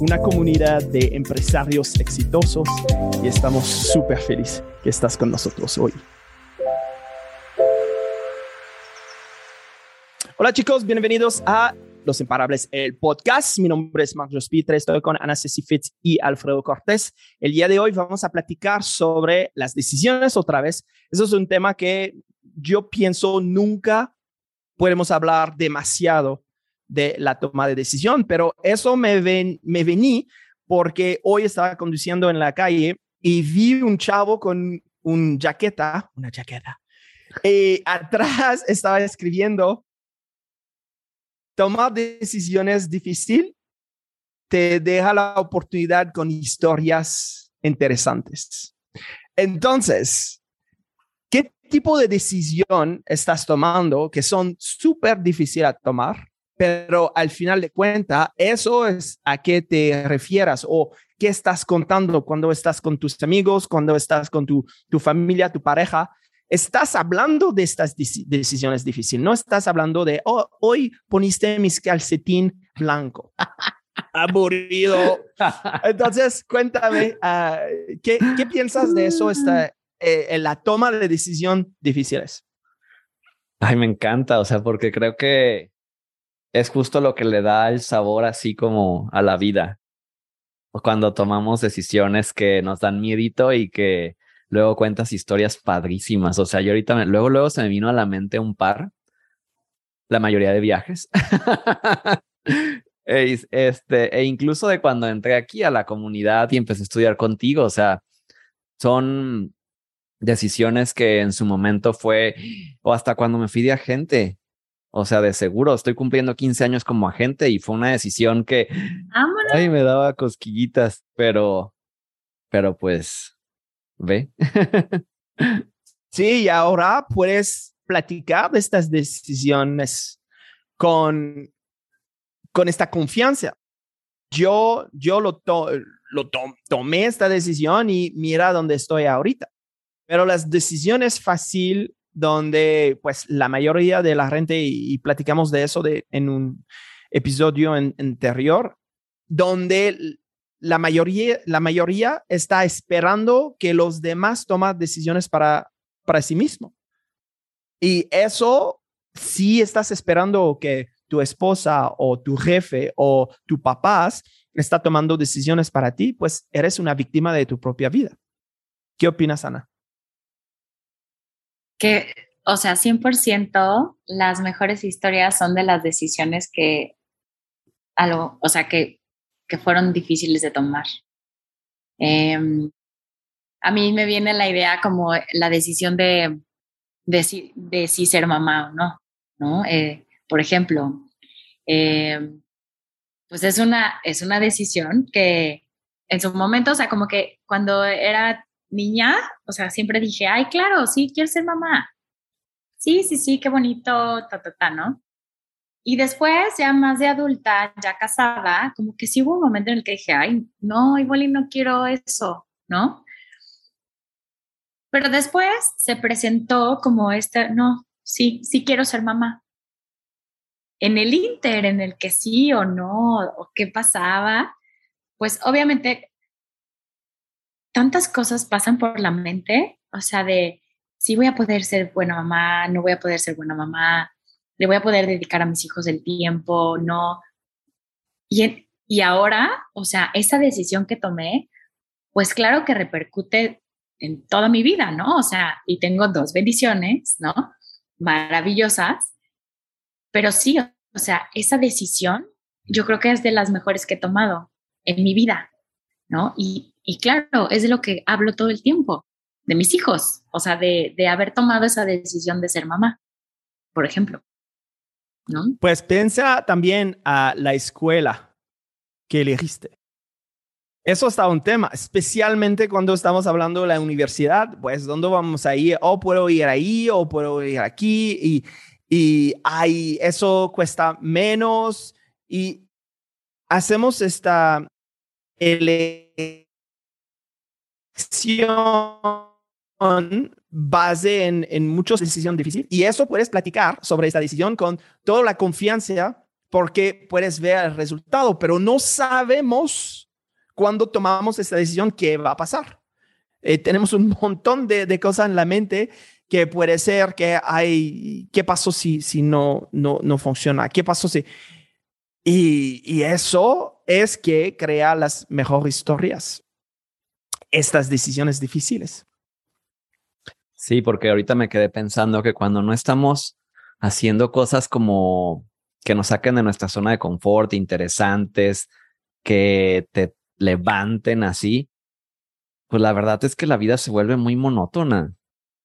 una comunidad de empresarios exitosos y estamos súper felices que estás con nosotros hoy. Hola chicos, bienvenidos a Los Imparables, el podcast. Mi nombre es Marcos Pitre, estoy con Ana Ceci Fitz y Alfredo Cortés. El día de hoy vamos a platicar sobre las decisiones otra vez. Eso es un tema que yo pienso nunca podemos hablar demasiado de la toma de decisión, pero eso me, ven, me vení porque hoy estaba conduciendo en la calle y vi un chavo con un jaqueta, una jaqueta, y atrás estaba escribiendo, tomar decisiones difícil te deja la oportunidad con historias interesantes. Entonces, tipo de decisión estás tomando que son súper difíciles a tomar, pero al final de cuentas, eso es a qué te refieras o qué estás contando cuando estás con tus amigos, cuando estás con tu, tu familia, tu pareja. Estás hablando de estas decisiones difíciles, no estás hablando de, oh, hoy poniste mis calcetín blanco. Aburrido. Entonces, cuéntame, ah, ¿qué, ¿qué, piensas de eso, esta, eh, en la toma de decisión difíciles? Ay, me encanta, o sea, porque creo que es justo lo que le da el sabor así como a la vida. Cuando tomamos decisiones que nos dan miedito y que luego cuentas historias padrísimas. O sea, yo ahorita, luego, luego se me vino a la mente un par, la mayoría de viajes. este, e incluso de cuando entré aquí a la comunidad y empecé a estudiar contigo, o sea, son decisiones que en su momento fue, o hasta cuando me fui de agente, o sea, de seguro, estoy cumpliendo 15 años como agente y fue una decisión que, ay, me daba cosquillitas, pero, pero pues, ve. sí, y ahora puedes platicar de estas decisiones con, con esta confianza. Yo, yo lo, lo tomé esta decisión y mira dónde estoy ahorita. Pero las decisiones fácil donde pues la mayoría de la gente, y, platicamos de eso de, en un episodio anterior, donde la mayoría, la mayoría está esperando que los demás tomen decisiones para, para sí mismo. Y eso, si estás esperando que tu esposa o tu jefe o tu papás está tomando decisiones para ti, pues eres una víctima de tu propia vida. ¿Qué opinas, Ana? Que, o sea, 100% las mejores historias son de las decisiones que, algo, o sea, que, que fueron difíciles de tomar. Em, a mí me viene la idea como la decisión de, de, si, de ser mamá o no, ¿no? Eh, por ejemplo, em, pues es una, es una decisión que en su momento, o sea, como que cuando era niña, o sea, siempre dije, ay, claro, sí, quiero ser mamá. Sí, sí, sí, qué bonito, ta, ta, ta, ¿no? Y después, ya más de adulta, ya casada, como que sí hubo un momento en el que dije, ay, no, igual no quiero eso, ¿no? Pero después se presentó como este, no, sí, sí quiero ser mamá. En el inter, en el que sí o no, o qué pasaba, pues obviamente tantas cosas pasan por la mente, o sea, de si voy a poder ser buena mamá, no voy a poder ser buena mamá, le voy a poder dedicar a mis hijos el tiempo, no. Y, y ahora, o sea, esa decisión que tomé, pues claro que repercute en toda mi vida, ¿no? O sea, y tengo dos bendiciones, ¿no? Maravillosas, pero sí, o sea, esa decisión yo creo que es de las mejores que he tomado en mi vida, ¿no? Y, y claro, es de lo que hablo todo el tiempo, de mis hijos, o sea, de, de haber tomado esa decisión de ser mamá, por ejemplo. ¿No? Pues piensa también a la escuela que elegiste. Eso está un tema, especialmente cuando estamos hablando de la universidad, pues, ¿dónde vamos a ir? O puedo ir ahí, o puedo ir aquí, y, y hay, eso cuesta menos, y hacemos esta elección base en, en muchas decisiones difíciles, y eso puedes platicar sobre esta decisión con toda la confianza porque puedes ver el resultado, pero no sabemos cuando tomamos esta decisión, ¿qué va a pasar? Eh, tenemos un montón de, cosas en la mente que puede ser que hay, ¿qué pasó si, si no, no, no funciona? ¿Qué pasó si... Y, y eso es que crea las mejores historias, estas decisiones difíciles. Sí, porque ahorita me quedé pensando que cuando no estamos haciendo cosas como que nos saquen de nuestra zona de confort, interesantes, que te levanten así, pues la verdad es que la vida se vuelve muy monótona.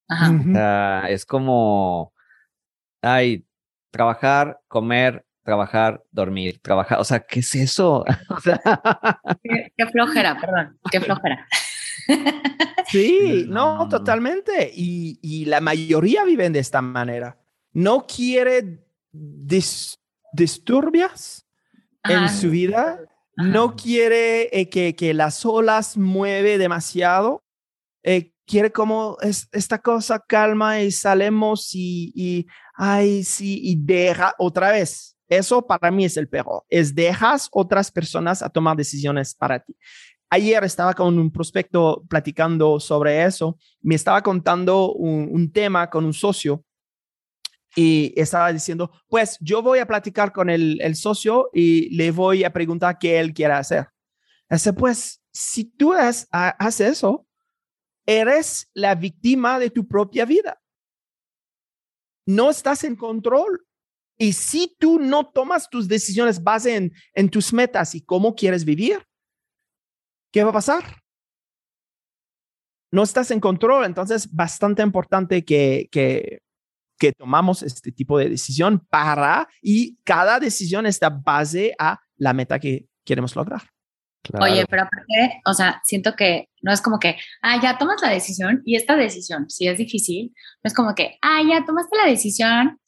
Ajá. O sea, es como, ay, trabajar, comer, trabajar, dormir, trabajar. O sea, ¿qué es eso? o sea... qué, flojera, perdón, qué flojera. Sí, no, totalmente. Y, y, la mayoría viven de esta manera. No quiere disturbias en su vida no quiere eh, que, que, las olas mueve demasiado, eh, quiere como es, esta cosa calma y salemos y, y, ay, sí, y deja otra vez. Eso para mí es el perro, es dejas otras personas a tomar decisiones para ti. Ayer estaba con un prospecto platicando sobre eso, me estaba contando un, tema con un socio y estaba diciendo, pues yo voy a platicar con el, socio y le voy a preguntar qué él quiere hacer. Dice, pues si tú haces eso, eres la víctima de tu propia vida. No estás en control. Y si tú no tomas tus decisiones base en tus metas y cómo quieres vivir, ¿qué va a pasar? No estás en control. Entonces, bastante importante que, que que tomamos este tipo de decisión para y cada decisión está base a la meta que queremos lograr. Oye, pero aparte, o sea, siento que no es como que, ah, ya tomas la decisión y esta decisión, si es difícil, no es como que, ah, ya tomaste la decisión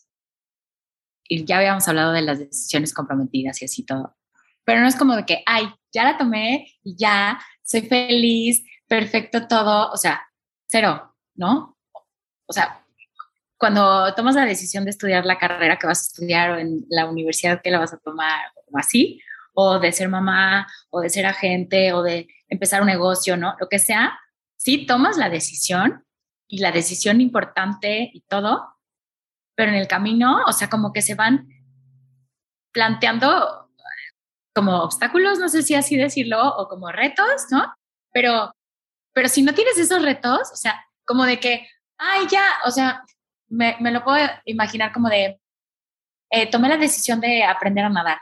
y ya habíamos hablado de las decisiones comprometidas y así todo, pero no es como de que, ay, ya la tomé y ya, soy feliz, perfecto todo, o sea, cero, ¿no? O sea, cuando tomas la decisión de estudiar la carrera que vas a estudiar o en la universidad que la vas a tomar o así, o de ser mamá, o de ser agente, o de empezar un negocio, ¿no? Lo que sea, sí tomas la decisión y la decisión importante y todo, pero en el camino, o sea, como que se van planteando como obstáculos, no sé si así decirlo, o como retos, ¿no? Pero, pero si no tienes esos retos, o sea, como de que, ay, ya, o sea, me, me lo puedo imaginar como de, eh, tomé la decisión de aprender a nadar,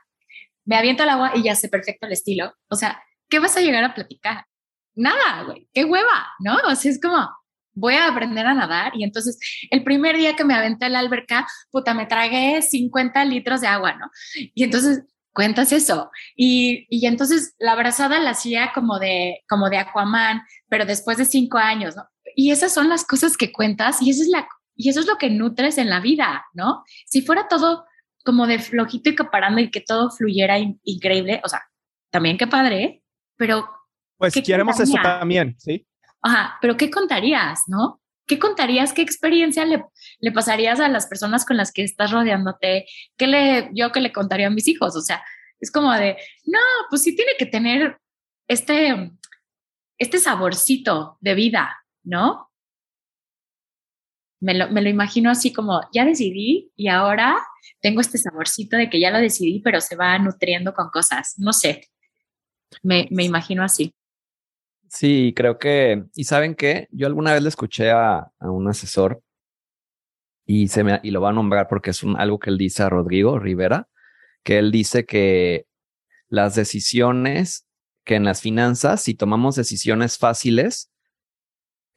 me aviento al agua y ya sé perfecto el estilo. O sea, ¿qué vas a llegar a platicar? Nada, güey, qué hueva, ¿no? O sea, es como, voy a aprender a nadar y entonces el primer día que me aventé a la alberca, puta, me tragué 50 litros de agua, ¿no? Y entonces cuentas eso. Y, y entonces la abrazada la hacía como de, como de Aquaman, pero después de cinco años, ¿no? Y esas son las cosas que cuentas y esa es la y eso es lo que nutres en la vida, ¿no? Si fuera todo como de flojito y caparando y que todo fluyera increíble, o sea, también qué padre, pero... Pues queremos eso también, ¿sí? Ajá, pero ¿qué contarías, no? ¿Qué contarías? ¿Qué experiencia le, pasarías a las personas con las que estás rodeándote? ¿Qué le, yo que le contaría a mis hijos? O sea, es como de, no, pues sí tiene que tener este, este saborcito de vida, ¿no? me lo, me lo imagino así como, ya decidí y ahora tengo este saborcito de que ya lo decidí, pero se va nutriendo con cosas. No sé, me, me imagino así. Sí, creo que, y saben qué, yo alguna vez le escuché a, a un asesor y, se me, y lo va a nombrar porque es algo que él dice a Rodrigo Rivera, que él dice que las decisiones, que en las finanzas, si tomamos decisiones fáciles,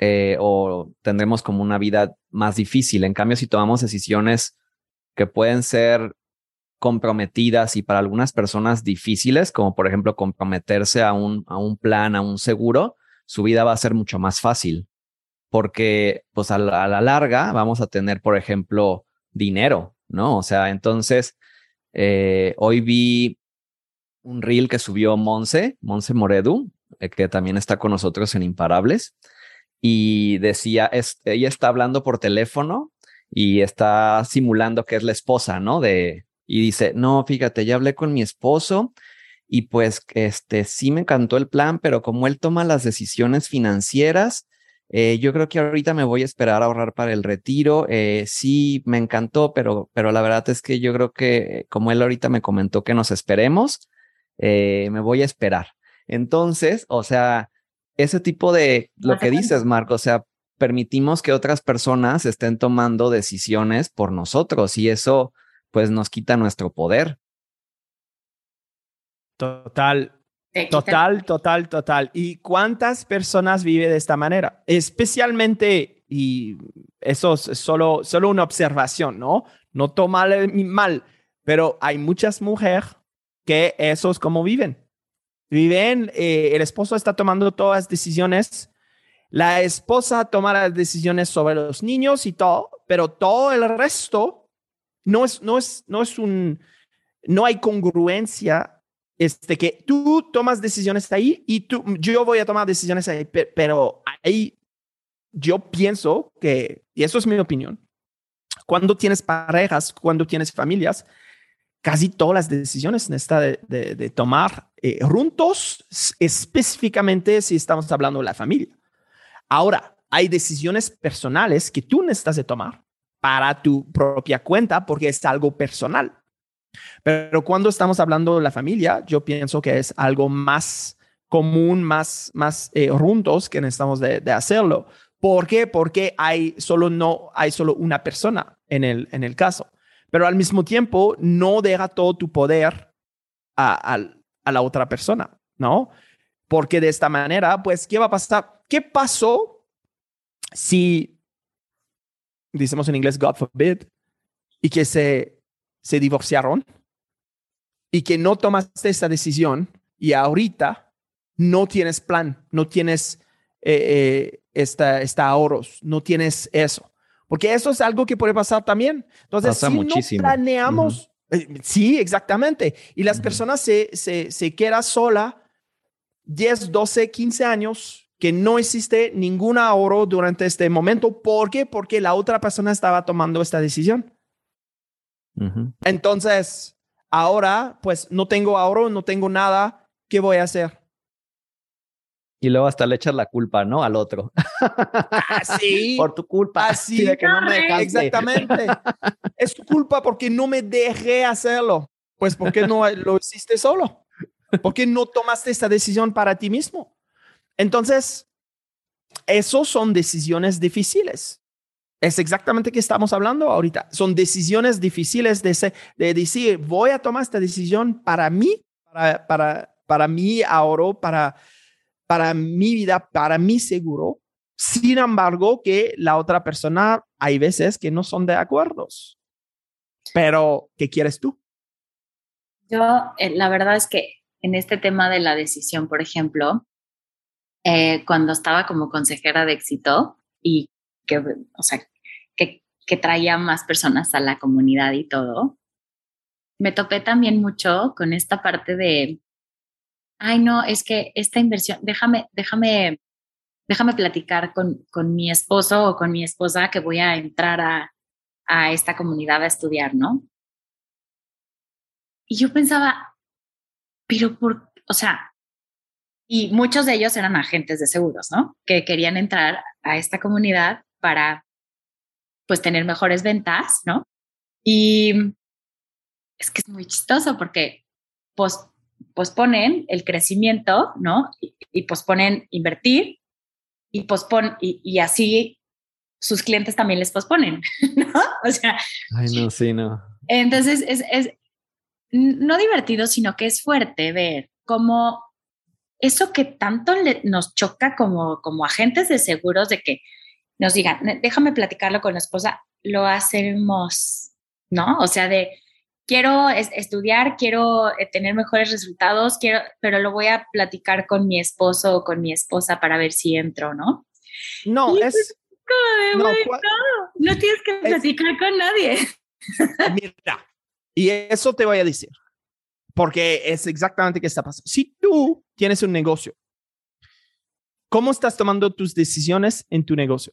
eh, o tendremos como una vida más difícil. En cambio, si tomamos decisiones que pueden ser comprometidas y para algunas personas difíciles, como por ejemplo comprometerse a un, a un plan, a un seguro, su vida va a ser mucho más fácil porque pues a la, larga vamos a tener, por ejemplo, dinero, ¿no? O sea, entonces, eh, hoy vi un reel que subió Monse, Monse Moredu, eh, que también está con nosotros en Imparables, y decía, ella está hablando por teléfono y está simulando que es la esposa, ¿no? De, y dice, no, fíjate, ya hablé con mi esposo y pues este sí me encantó el plan, pero como él toma las decisiones financieras, eh, yo creo que ahorita me voy a esperar a ahorrar para el retiro. Eh, sí, me encantó, pero, pero la verdad es que yo creo que como él ahorita me comentó que nos esperemos, eh, me voy a esperar. Entonces, o sea, ese tipo de lo que dices, Marco, o sea, permitimos que otras personas estén tomando decisiones por nosotros y eso pues nos quita nuestro poder. Total, Total, total, total. ¿Y cuántas personas viven de esta manera? Especialmente, y eso es solo, solo una observación, ¿no? No toma mal, pero hay muchas mujeres que eso es como viven. Viven, eh, el esposo está tomando todas las decisiones, la esposa toma las decisiones sobre los niños y todo, pero todo el resto no es, no es, no es un, no hay congruencia este, que tú tomas decisiones ahí y tú, yo voy a tomar decisiones ahí, pero ahí yo pienso que, y eso es mi opinión, cuando tienes parejas, cuando tienes familias, casi todas las decisiones necesitan de, de, tomar eh, juntos, específicamente si estamos hablando de la familia. Ahora, hay decisiones personales que tú necesitas de tomar para tu propia cuenta porque es algo personal. Pero cuando estamos hablando de la familia, yo pienso que es algo más común, más, más eh, juntos que necesitamos de, de, hacerlo. ¿Por qué? Porque hay solo, no, hay solo una persona en el, en el caso. Pero al mismo tiempo, no deja todo tu poder a, a, a la otra persona, ¿no? Porque de esta manera, pues, ¿qué va a pasar? ¿Qué pasó si, decimos en inglés, God forbid, y que se se divorciaron y que no tomaste esa decisión y ahorita no tienes plan, no tienes eh, eh, esta, ahorros, no tienes eso. Porque eso es algo que puede pasar también. Entonces, si no planeamos, eh, sí, exactamente. Y las personas se, se, se quedan sola 10, 12, 15 años que no existe ningún ahorro durante este momento. ¿Por qué? Porque la otra persona estaba tomando esta decisión. Entonces, ahora, pues no tengo ahorro, no tengo nada, ¿qué voy a hacer? Y luego hasta le echas la culpa, ¿no? Al otro. Así. Por tu culpa. Así. de que no me Exactamente. es tu culpa porque no me dejé hacerlo. Pues porque no lo hiciste solo. Porque no tomaste esta decisión para ti mismo. Entonces, esos son decisiones difíciles. Es exactamente que estamos hablando ahorita. Son decisiones difíciles de, de decir, voy a tomar esta decisión para mí, para, para, mi ahorro, para, para mi vida, para mi seguro. Sin embargo, que la otra persona, hay veces que no son de acuerdos. Pero, ¿qué quieres tú? Yo, eh, la verdad es que en este tema de la decisión, por ejemplo, eh, cuando estaba como consejera de éxito y que, o sea, que, que traía más personas a la comunidad y todo, me topé también mucho con esta parte de, ay, no, es que esta inversión, déjame, déjame, déjame platicar con, con mi esposo o con mi esposa que voy a entrar a, a esta comunidad a estudiar, ¿no? Y yo pensaba, pero por, o sea, y muchos de ellos eran agentes de seguros, ¿no? Que querían entrar a esta comunidad para, pues, tener mejores ventas, ¿no? Y es que es muy chistoso porque pos, posponen el crecimiento, ¿no? Y, posponen invertir y, pospon, y, así sus clientes también les posponen, ¿no? O sea. Ay, no, sí, no. Entonces es, es no divertido, sino que es fuerte ver cómo eso que tanto nos choca como, como agentes de seguros de que nos digan, déjame platicarlo con la esposa, lo hacemos, ¿no? O sea, de, quiero estudiar, quiero eh, tener mejores resultados, quiero, pero lo voy a platicar con mi esposo o con mi esposa para ver si entro, ¿no? No, es... no, no, tienes que platicar con nadie. Mira, y eso te voy a decir, porque es exactamente qué está pasando. Si tú tienes un negocio, ¿cómo estás tomando tus decisiones en tu negocio?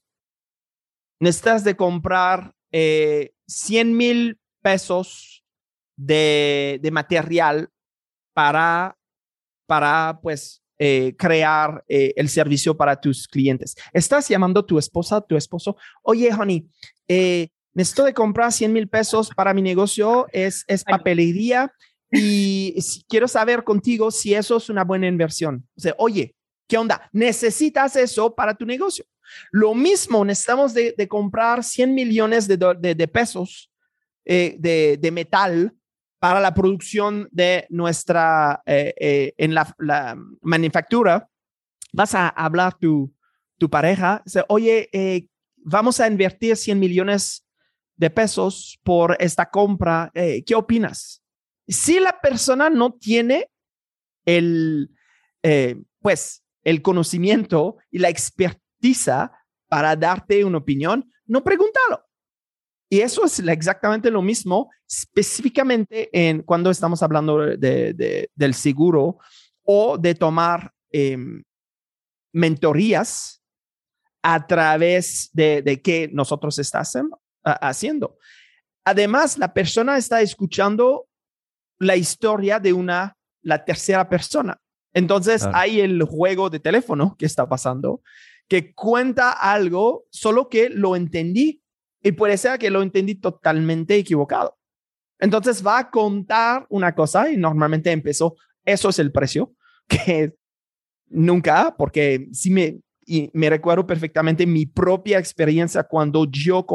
Necesitas de comprar eh, 100 mil pesos de, material para, para pues, eh, crear eh, el servicio para tus clientes. Estás llamando a tu esposa, tu esposo, oye, honey, eh, necesito de comprar 100 mil pesos para mi negocio, es, es papelería y quiero saber contigo si eso es una buena inversión. O sea, oye, ¿qué onda? Necesitas eso para tu negocio. Lo mismo, necesitamos de, comprar 100 millones de, de, pesos de, metal para la producción de nuestra, eh, eh, en la, manufactura, vas a hablar tu, tu pareja, oye, eh, vamos a invertir 100 millones de pesos por esta compra, ¿qué opinas? Si la persona no tiene el, pues, el conocimiento y la expertiza para darte una opinión, no pregúntalo. Y eso es exactamente lo mismo, específicamente en cuando estamos hablando de, del seguro o de tomar em, mentorías a través de, de qué nosotros estamos haciendo. Además, la persona está escuchando la historia de una, la tercera persona. Entonces, hay el juego de teléfono que está pasando, que cuenta algo, solo que lo entendí y puede ser que lo entendí totalmente equivocado. Entonces va a contar una cosa y normalmente empezó, eso es el precio, que nunca, porque sí me, y me recuerdo perfectamente mi propia experiencia cuando yo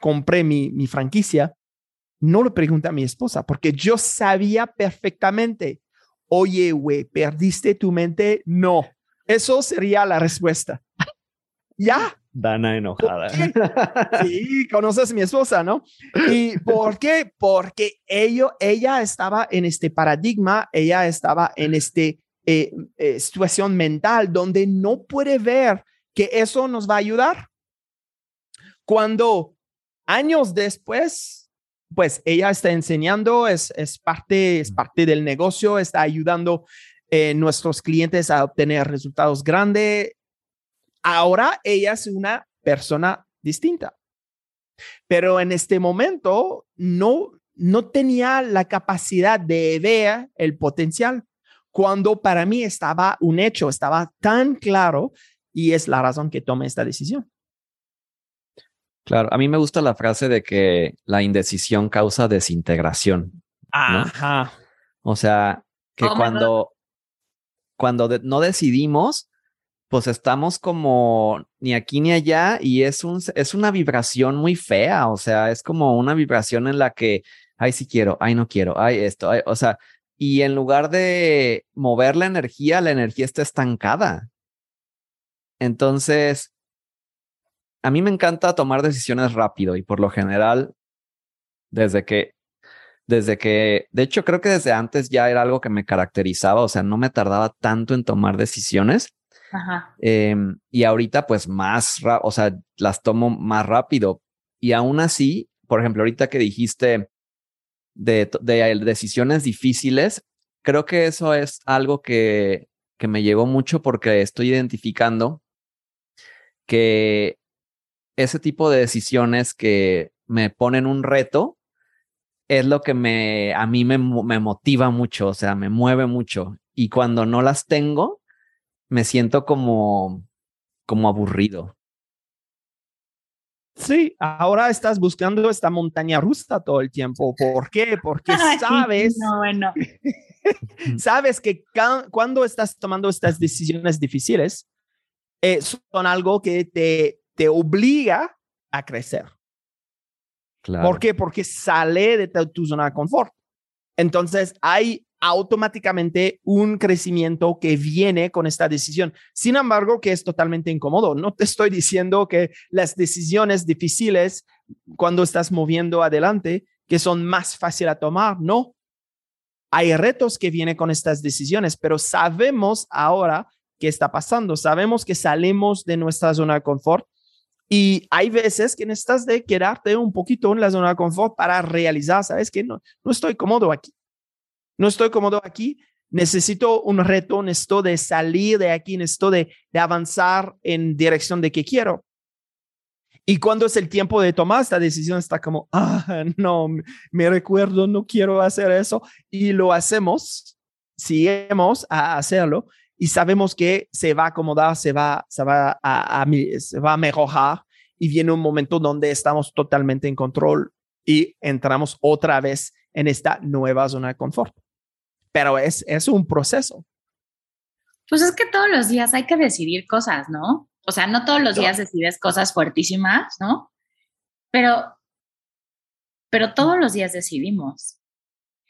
compré mi, mi franquicia, no le pregunté a mi esposa, porque yo sabía perfectamente, oye, güey, ¿perdiste tu mente? No, eso sería la respuesta. ya, Dana enojada. Sí, conoces a mi esposa, ¿no? ¿Y por qué? Porque ello, ella estaba en este paradigma, ella estaba en esta eh, eh, situación mental donde no puede ver que eso nos va a ayudar. Cuando años después, pues ella está enseñando, es, es, parte, es parte del negocio, está ayudando a eh, nuestros clientes a obtener resultados grandes, Ahora ella es una persona distinta. Pero en este momento no, no tenía la capacidad de ver el potencial cuando para mí estaba un hecho, estaba tan claro y es la razón que tomé esta decisión. Claro, a mí me gusta la frase de que la indecisión causa desintegración. Ajá. O sea, que oh cuando, cuando no decidimos, pues estamos como ni aquí ni allá y es, un, es una vibración muy fea, o sea, es como una vibración en la que, ay, sí quiero, ay, no quiero, ay, esto, o sea, y en lugar de mover la energía, la energía está estancada. Entonces, a mí me encanta tomar decisiones rápido y por lo general, desde que, desde que, de hecho, creo que desde antes ya era algo que me caracterizaba, o sea, no me tardaba tanto en tomar decisiones Em, y ahorita pues más, o sea, las tomo más rápido. Y aún así, por ejemplo, ahorita que dijiste de, de decisiones difíciles, creo que eso es algo que, que me llegó mucho porque estoy identificando que ese tipo de decisiones que me ponen un reto es lo que me, a mí me, me motiva mucho, o sea, me mueve mucho. Y cuando no las tengo, me siento como, como aburrido. Sí, ahora estás buscando esta montaña rusa todo el tiempo. ¿Por qué? Porque sabes, no, bueno. sabes que cuando estás tomando estas decisiones difíciles, eh, son algo que te, te obliga a crecer. Claro. ¿Por qué? Porque sale de tu zona de confort. Entonces hay automáticamente un crecimiento que viene con esta decisión. Sin embargo, que es totalmente incómodo. No te estoy diciendo que las decisiones difíciles cuando estás moviendo adelante que son más fáciles a tomar, no. Hay retos que vienen con estas decisiones, pero sabemos ahora qué está pasando, sabemos que salimos de nuestra zona de confort y hay veces que necesitas de quedarte un poquito en la zona de confort para realizar, sabes que no, no estoy cómodo aquí, no estoy cómodo aquí, necesito un reto, necesito de salir de aquí, necesito de, de avanzar en dirección de que quiero. Y cuando es el tiempo de tomar esta decisión, está como, ah, no, me recuerdo, no quiero hacer eso. Y lo hacemos, sigamos a hacerlo y sabemos que se va a acomodar, se va, se va a, se va a mejorar y viene un momento donde estamos totalmente en control y entramos otra vez en esta nueva zona de confort. Pero es, es un proceso. Pues es que todos los días hay que decidir cosas, ¿no? O sea, no todos los días decides cosas fuertísimas, ¿no? Pero, pero todos los días decidimos.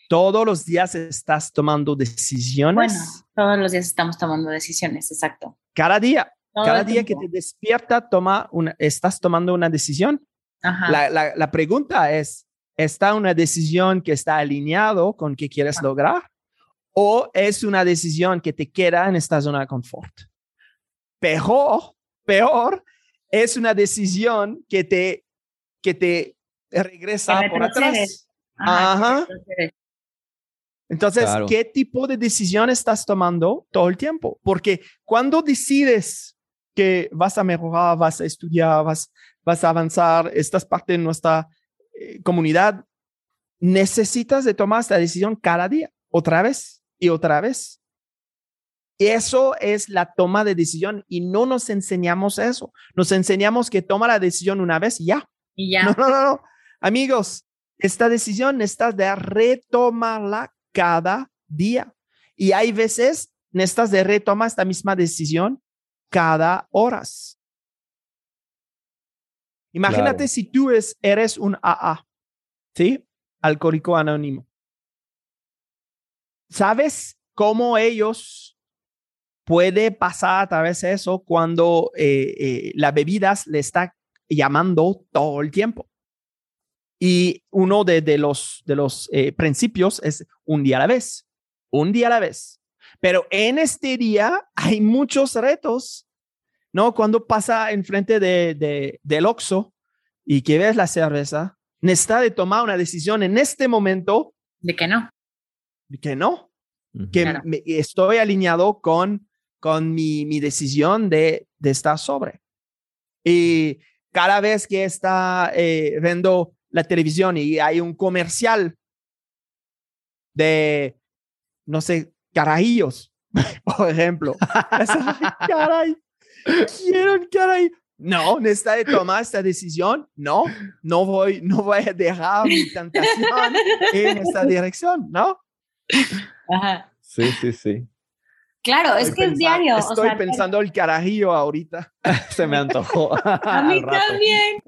Todos los días estás tomando decisiones. Bueno, todos los días estamos tomando decisiones, exacto. Cada día, cada día que te despierta, toma una, estás tomando una decisión. Ajá. La, la, la, pregunta es, ¿está una decisión que está alineado con qué quieres lograr? ¿O es una decisión que te queda en esta zona de confort? Peor peor es una decisión que te, que te regresa por atrás. Ajá. Entonces, ¿qué tipo de decisión estás tomando todo el tiempo? Porque cuando decides que vas a mejorar, vas a estudiar, vas, vas a avanzar, estás parte de nuestra eh, comunidad, necesitas de tomar esta decisión cada día, otra vez y otra vez. Eso es la toma de decisión y no nos enseñamos eso. Nos enseñamos que toma la decisión una vez y ya. Y ya. No, no, no, Amigos, esta decisión necesitas de retomarla cada día. Y hay veces necesitas de retomar esta misma decisión cada horas. Imagínate si tú eres un AA, ¿sí? Alcohólico anónimo. ¿Sabes cómo ellos puede pasar a través de eso cuando eh, eh, las bebidas le está llamando todo el tiempo. Y uno de, los, de los eh, principios es un día a la vez, un día a la vez. Pero en este día hay muchos retos, ¿no? Cuando pasa enfrente de, de, del Oxxo y que ves la cerveza, necesita de tomar una decisión en este momento. De que no. De que no. Que estoy alineado con con mi, mi decisión de, de, estar sobre. Y cada vez que está eh, viendo la televisión y hay un comercial de, no sé, carajillos, por ejemplo. caray, quiero un caray. No, necesita tomar esta decisión. No, no voy, no voy a dejar mi tentación en esta dirección, ¿no? Ajá. Sí, sí, sí. Claro, es que es diario. Estoy pensando el carajillo ahorita. Se me antojó. A mí también.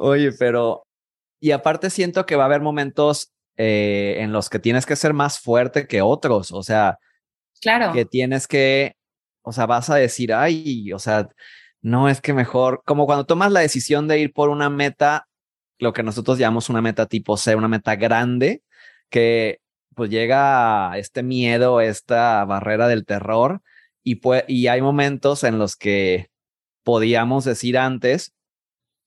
Oye, pero. Y aparte siento que va a haber momentos eh, en los que tienes que ser más fuerte que otros. O sea. Claro. Que tienes que. O sea, vas a decir, ay, o sea, no es que mejor. Como cuando tomas la decisión de ir por una meta, lo que nosotros llamamos una meta tipo C, una meta grande, que pues llega este miedo, esta barrera del terror y, y hay momentos en los que podíamos decir antes,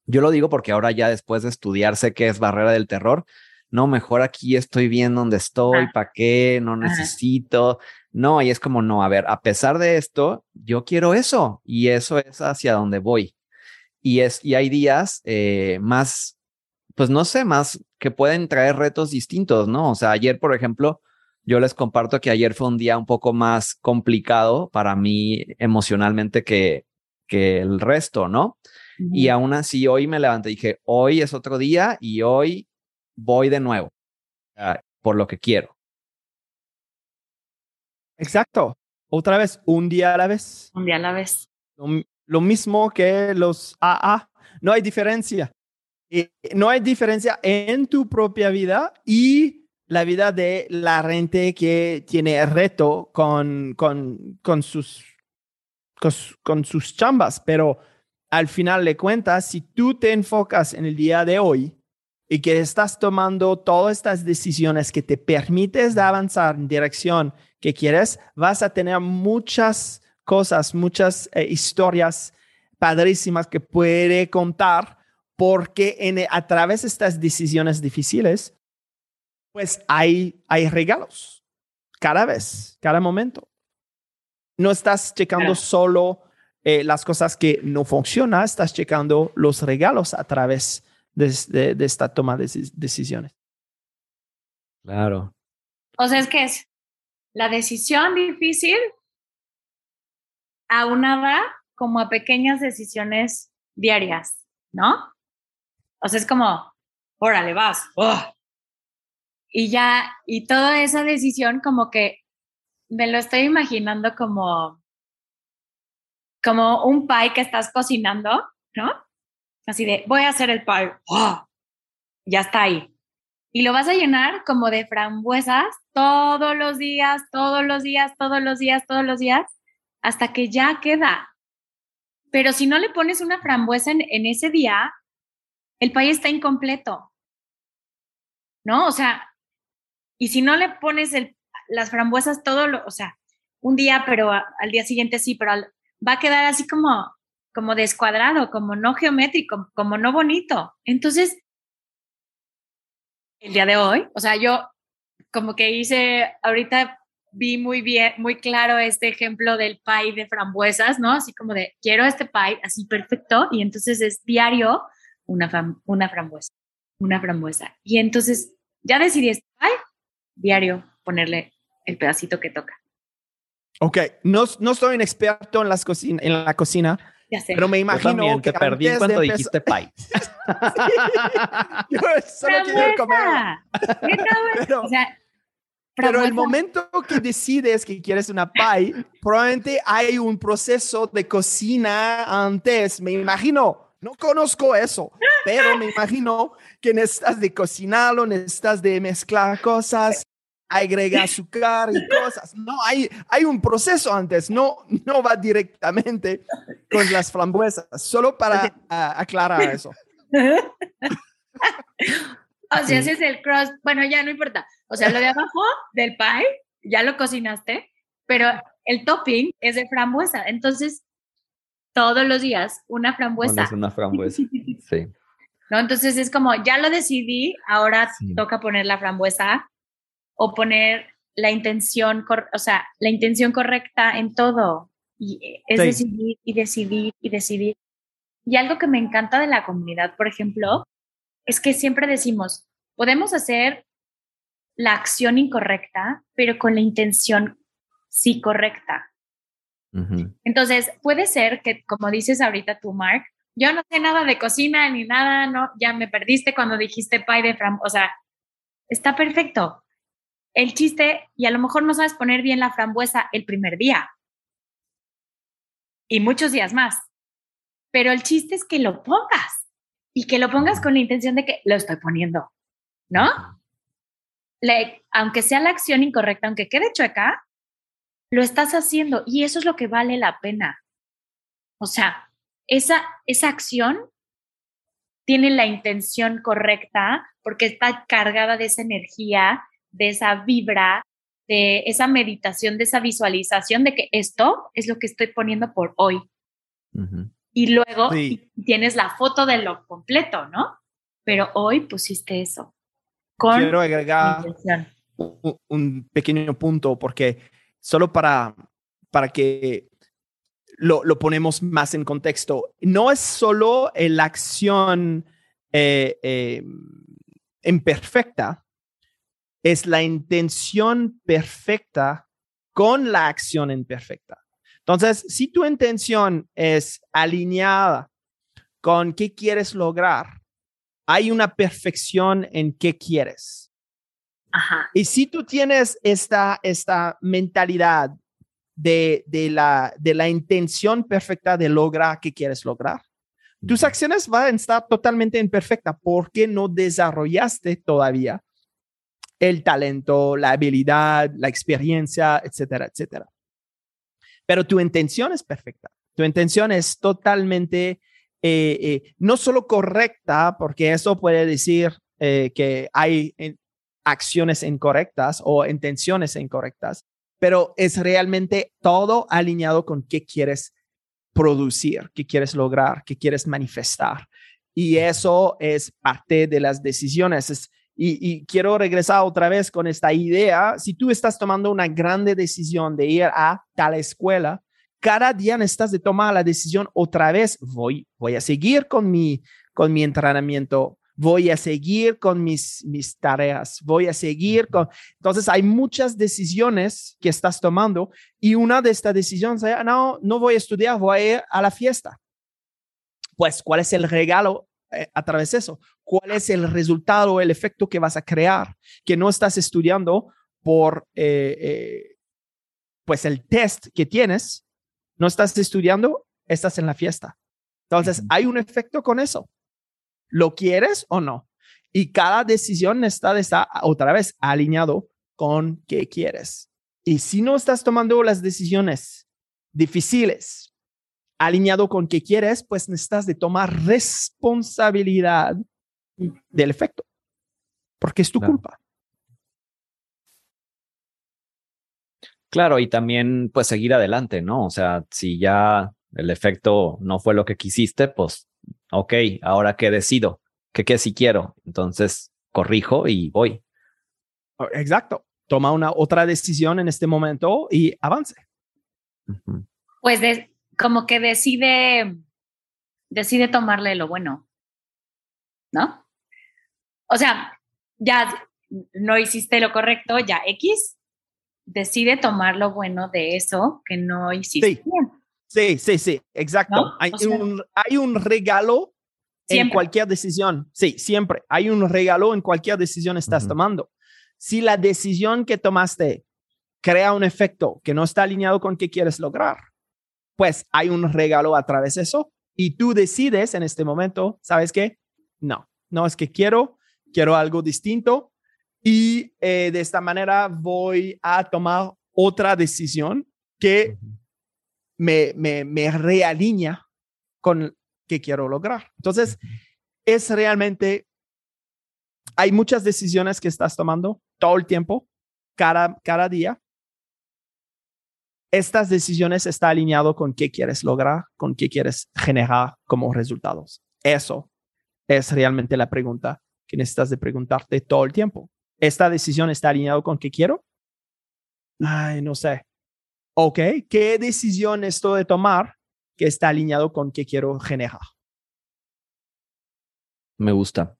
yo lo digo porque ahora ya después de estudiar sé qué es barrera del terror, no, mejor aquí estoy bien donde estoy, ¿para qué? No necesito. No, y es como, no, a ver, a pesar de esto, yo quiero eso y eso es hacia donde voy. Y, es, y hay días eh, más pues no sé, más que pueden traer retos distintos, ¿no? O sea, ayer, por ejemplo, yo les comparto que ayer fue un día un poco más complicado para mí emocionalmente que, que el resto, ¿no? Y aún así hoy me levanté y dije, hoy es otro día y hoy voy de nuevo por lo que quiero. Exacto. Otra vez, un día a la vez. Un día a la vez. lo mismo que los AA. No hay diferencia. Eh, no hay diferencia en tu propia vida y la vida de la gente que tiene reto con, con, con, sus, con, sus chambas, pero al final de cuentas, si tú te enfocas en el día de hoy y que estás tomando todas estas decisiones que te permites de avanzar en dirección que quieres, vas a tener muchas cosas, muchas eh, historias padrísimas que puede contar porque en, a través de estas decisiones difíciles, pues hay, hay regalos cada vez, cada momento. No estás checando solo eh, las cosas que no funcionan, estás checando los regalos a través de, de, esta toma de decisiones. Claro. O sea, es que es la decisión difícil aunada como a pequeñas decisiones diarias, ¿no? O sea, es como, órale, vas. Y ya, y toda esa decisión como que me lo estoy imaginando como, como un pie que estás cocinando, ¿no? Así de, voy a hacer el pie. Ya está ahí. Y lo vas a llenar como de frambuesas todos los días, todos los días, todos los días, todos los días, hasta que ya queda. Pero si no le pones una frambuesa en, ese día, el país está incompleto. ¿No? O sea, y si no le pones el, las frambuesas todo, lo, o sea, un día, pero al día siguiente sí, pero va a quedar así como, como descuadrado, como no geométrico, como no bonito. Entonces, el día de hoy, o sea, yo como que hice, ahorita vi muy bien, muy claro este ejemplo del pie de frambuesas, ¿no? Así como de, quiero este pie así perfecto, y entonces es diario una, una frambuesa, una frambuesa. Y entonces ya decidí, ay, diario ponerle el pedacito que toca. Ok, no, no soy un experto en, las cocina, en la cocina, ya sé. pero me imagino que te perdí cuando dijiste pie. Yo solo quiero comer. pero, o sea, pero el momento que decides que quieres una pie, probablemente hay un proceso de cocina antes, me imagino. No conozco eso, pero me imagino que necesitas de cocinarlo, necesitas de mezclar cosas, agregar azúcar y cosas. No, hay, hay un proceso antes, no, no va directamente con las frambuesas, solo para aclarar eso. O sea, ese es el cross, bueno, ya no importa. O sea, lo de abajo del pie, ya lo cocinaste, pero el topping es de frambuesa. Entonces, todos los días una frambuesa. Es una frambuesa, sí. ¿No? Entonces es como, ya lo decidí, ahora toca poner la frambuesa o poner la intención, o sea, la intención correcta en todo. Y eh, es decidir y decidir y decidir. Y algo que me encanta de la comunidad, por ejemplo, es que siempre decimos, podemos hacer la acción incorrecta, pero con la intención sí correcta. Entonces, puede ser que, como dices ahorita tú, Mark, yo no sé nada de cocina ni nada, no, ya me perdiste cuando dijiste pie de frambuesa, o sea, está perfecto. El chiste, y a lo mejor no sabes poner bien la frambuesa el primer día y muchos días más, pero el chiste es que lo pongas y que lo pongas con la intención de que lo estoy poniendo, ¿no? aunque sea la acción incorrecta, aunque quede chueca, lo estás haciendo y eso es lo que vale la pena. O sea, esa, esa acción tiene la intención correcta porque está cargada de esa energía, de esa vibra, de esa meditación, de esa visualización de que esto es lo que estoy poniendo por hoy. Y luego tienes la foto de lo completo, ¿no? Pero hoy pusiste eso. Quiero agregar un, pequeño punto porque solo para, para que lo, lo ponemos más en contexto, no es solo la acción eh, eh, imperfecta, es la intención perfecta con la acción imperfecta. Entonces, si tu intención es alineada con qué quieres lograr, hay una perfección en qué quieres. Y si tú tienes esta, esta mentalidad de, de, la, de la intención perfecta de lograr que quieres lograr, tus acciones van a estar totalmente imperfectas porque no desarrollaste todavía el talento, la habilidad, la experiencia, etcétera, etcétera. Pero tu intención es perfecta. Tu intención es totalmente, eh, eh, no solo correcta, porque eso puede decir eh, que hay acciones incorrectas o intenciones incorrectas, pero es realmente todo alineado con qué quieres producir, qué quieres lograr, qué quieres manifestar. Y eso es parte de las decisiones. Y, quiero regresar otra vez con esta idea. Si tú estás tomando una grande decisión de ir a tal escuela, cada día necesitas de tomar la decisión otra vez. Voy, voy a seguir con mi, con mi entrenamiento voy a seguir con mis, mis tareas, voy a seguir con... Entonces hay muchas decisiones que estás tomando y una de estas decisiones es, no, no voy a estudiar, voy a ir a la fiesta. Pues, ¿cuál es el regalo eh, a través de eso? ¿Cuál es el resultado, el efecto que vas a crear? Que no estás estudiando por, eh, eh, pues, el test que tienes, no estás estudiando, estás en la fiesta. Entonces, hay un efecto con eso. ¿Lo quieres o no? Y cada decisión está, está otra vez alineado con qué quieres. Y si no estás tomando las decisiones difíciles alineado con qué quieres, pues necesitas de tomar responsabilidad del efecto, porque es tu culpa. Claro, y también pues seguir adelante, ¿no? O sea, si ya el efecto no fue lo que quisiste, pues ok, ahora qué decido, qué qué si quiero, entonces corrijo y voy. Oh, exacto, toma una otra decisión en este momento y avance. Pues como que decide, decide tomarle lo bueno, ¿no? O sea, ya no hiciste lo correcto, ya X, decide tomar lo bueno de eso que no hiciste bien. Sí, sí, sí, exacto. Hay, un, hay un regalo en cualquier decisión. Sí, siempre. Hay un regalo en cualquier decisión estás tomando. Si la decisión que tomaste crea un efecto que no está alineado con qué quieres lograr, pues hay un regalo a través de eso y tú decides en este momento, ¿sabes qué? No, no es que quiero, quiero algo distinto y eh, de esta manera voy a tomar otra decisión que me, me, me realinea con qué quiero lograr. Entonces, es realmente, hay muchas decisiones que estás tomando todo el tiempo, cada, cada día. Estas decisiones están alineado con qué quieres lograr, con qué quieres generar como resultados. Eso es realmente la pregunta que necesitas de preguntarte todo el tiempo. ¿Esta decisión está alineado con qué quiero? Ay, no sé ok, ¿qué decisión estoy de tomar que está alineado con qué quiero generar? Me gusta.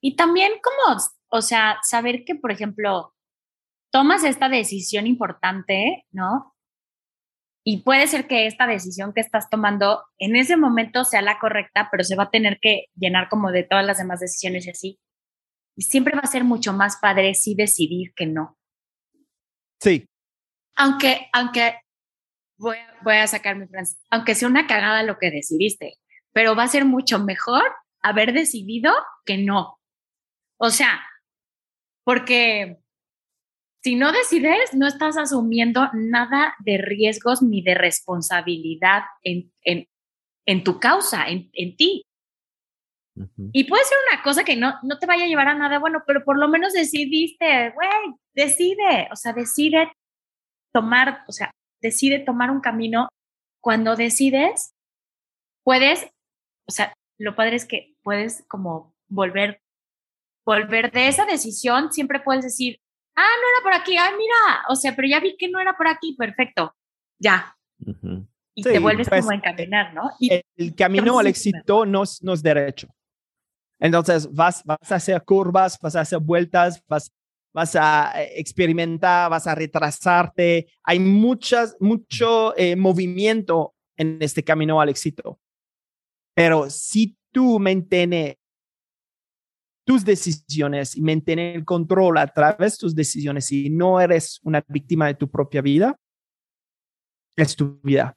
Y también como, o sea, saber que, por ejemplo, tomas esta decisión importante, ¿no? Y puede ser que esta decisión que estás tomando en ese momento sea la correcta, pero se va a tener que llenar como de todas las demás decisiones y así. Y siempre va a ser mucho más padre si decidir que no. Sí, aunque, aunque, voy a, voy a sacar mi frase, aunque sea una cagada lo que decidiste, pero va a ser mucho mejor haber decidido que no. O sea, porque si no decides, no estás asumiendo nada de riesgos ni de responsabilidad en, en, en tu causa, en, en ti. Y puede ser una cosa que no, no te vaya a llevar a nada bueno, pero por lo menos decidiste, güey, decide, o sea, decide tomar, o sea, decide tomar un camino, cuando decides, puedes, o sea, lo padre es que puedes como volver, volver de esa decisión, siempre puedes decir, ah, no era por aquí, ah, mira, o sea, pero ya vi que no era por aquí, perfecto, ya. Y te vuelves pues, como a encaminar, ¿no? Y el camino al éxito no es, no es derecho. Entonces vas, vas a hacer curvas, vas a hacer vueltas, vas vas a eh, experimentar, vas a retrasarte. Hay muchas, mucho eh, movimiento en este camino al éxito. Pero si tú mantienes tus decisiones y mantienes el control a través de tus decisiones y no eres una víctima de tu propia vida, es tu vida.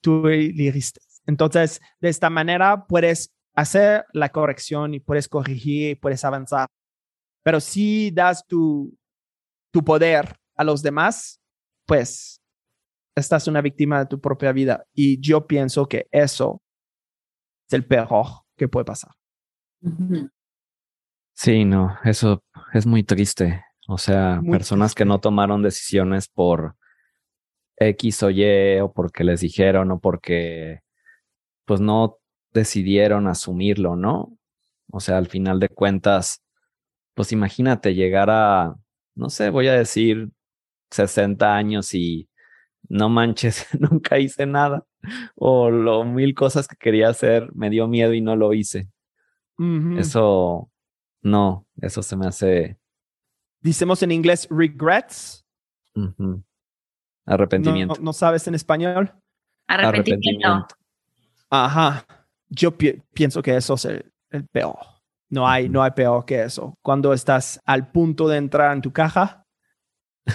Tú elegiste. Entonces, de esta manera puedes hacer la corrección y puedes corregir y puedes avanzar pero si das tu, tu poder a los demás, pues estás una víctima de tu propia vida. Y yo pienso que eso es el peor que puede pasar. Sí, no, eso es muy triste. O sea, Muy personas que no tomaron decisiones por X o Y o porque les dijeron o porque pues no decidieron asumirlo, ¿no? O sea, al final de cuentas, pues imagínate llegar a, no sé, voy a decir 60 años y no manches, nunca hice nada. O lo mil cosas que quería hacer, me dio miedo y no lo hice. Eso, no, eso se me hace Decimos en inglés regrets. arrepentimiento. no sabes en español. Arrepentimiento. Ajá. Yo pi- pienso que eso es el, el peor. No hay, no hay peor que eso. Cuando estás al punto de entrar en tu caja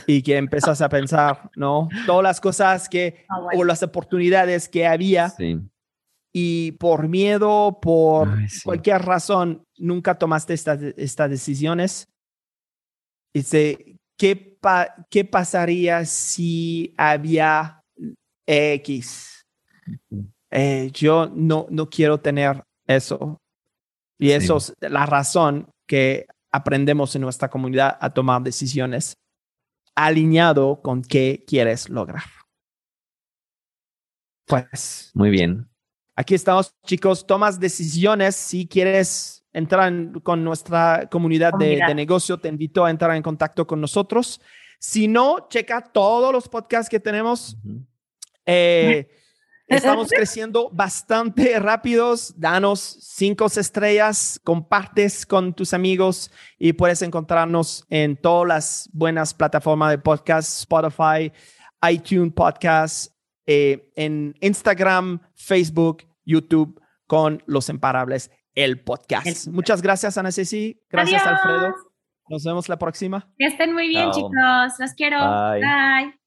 y que empiezas a pensar, ¿no? Todas las cosas que, Ah, bueno. o las oportunidades que había Sí. Y por miedo, por Ay, sí. cualquier razón, nunca tomaste estas decisiones. Dice, ¿qué, pa- ¿qué pasaría si había X? Eh, yo no, no quiero tener eso. Y Sí. eso es la razón que aprendemos en nuestra comunidad a tomar decisiones alineado con qué quieres lograr. Pues Muy bien. Aquí estamos, chicos. Tomas decisiones. Si quieres entrar en- con nuestra comunidad de, negocio, te invito a entrar en contacto con nosotros. Si no, checa todos los podcasts que tenemos. Eh, estamos creciendo bastante rápidos. Danos cinco estrellas, compartes con tus amigos y puedes encontrarnos en todas las buenas plataformas de podcast, Spotify, iTunes Podcast, eh, en Instagram, Facebook, YouTube con Los Imparables, el podcast. El. Muchas gracias, Ana Ceci. Gracias, Adiós. Alfredo. Nos vemos la próxima. Que estén muy bien, Chao. chicos. Los quiero. Bye. Bye.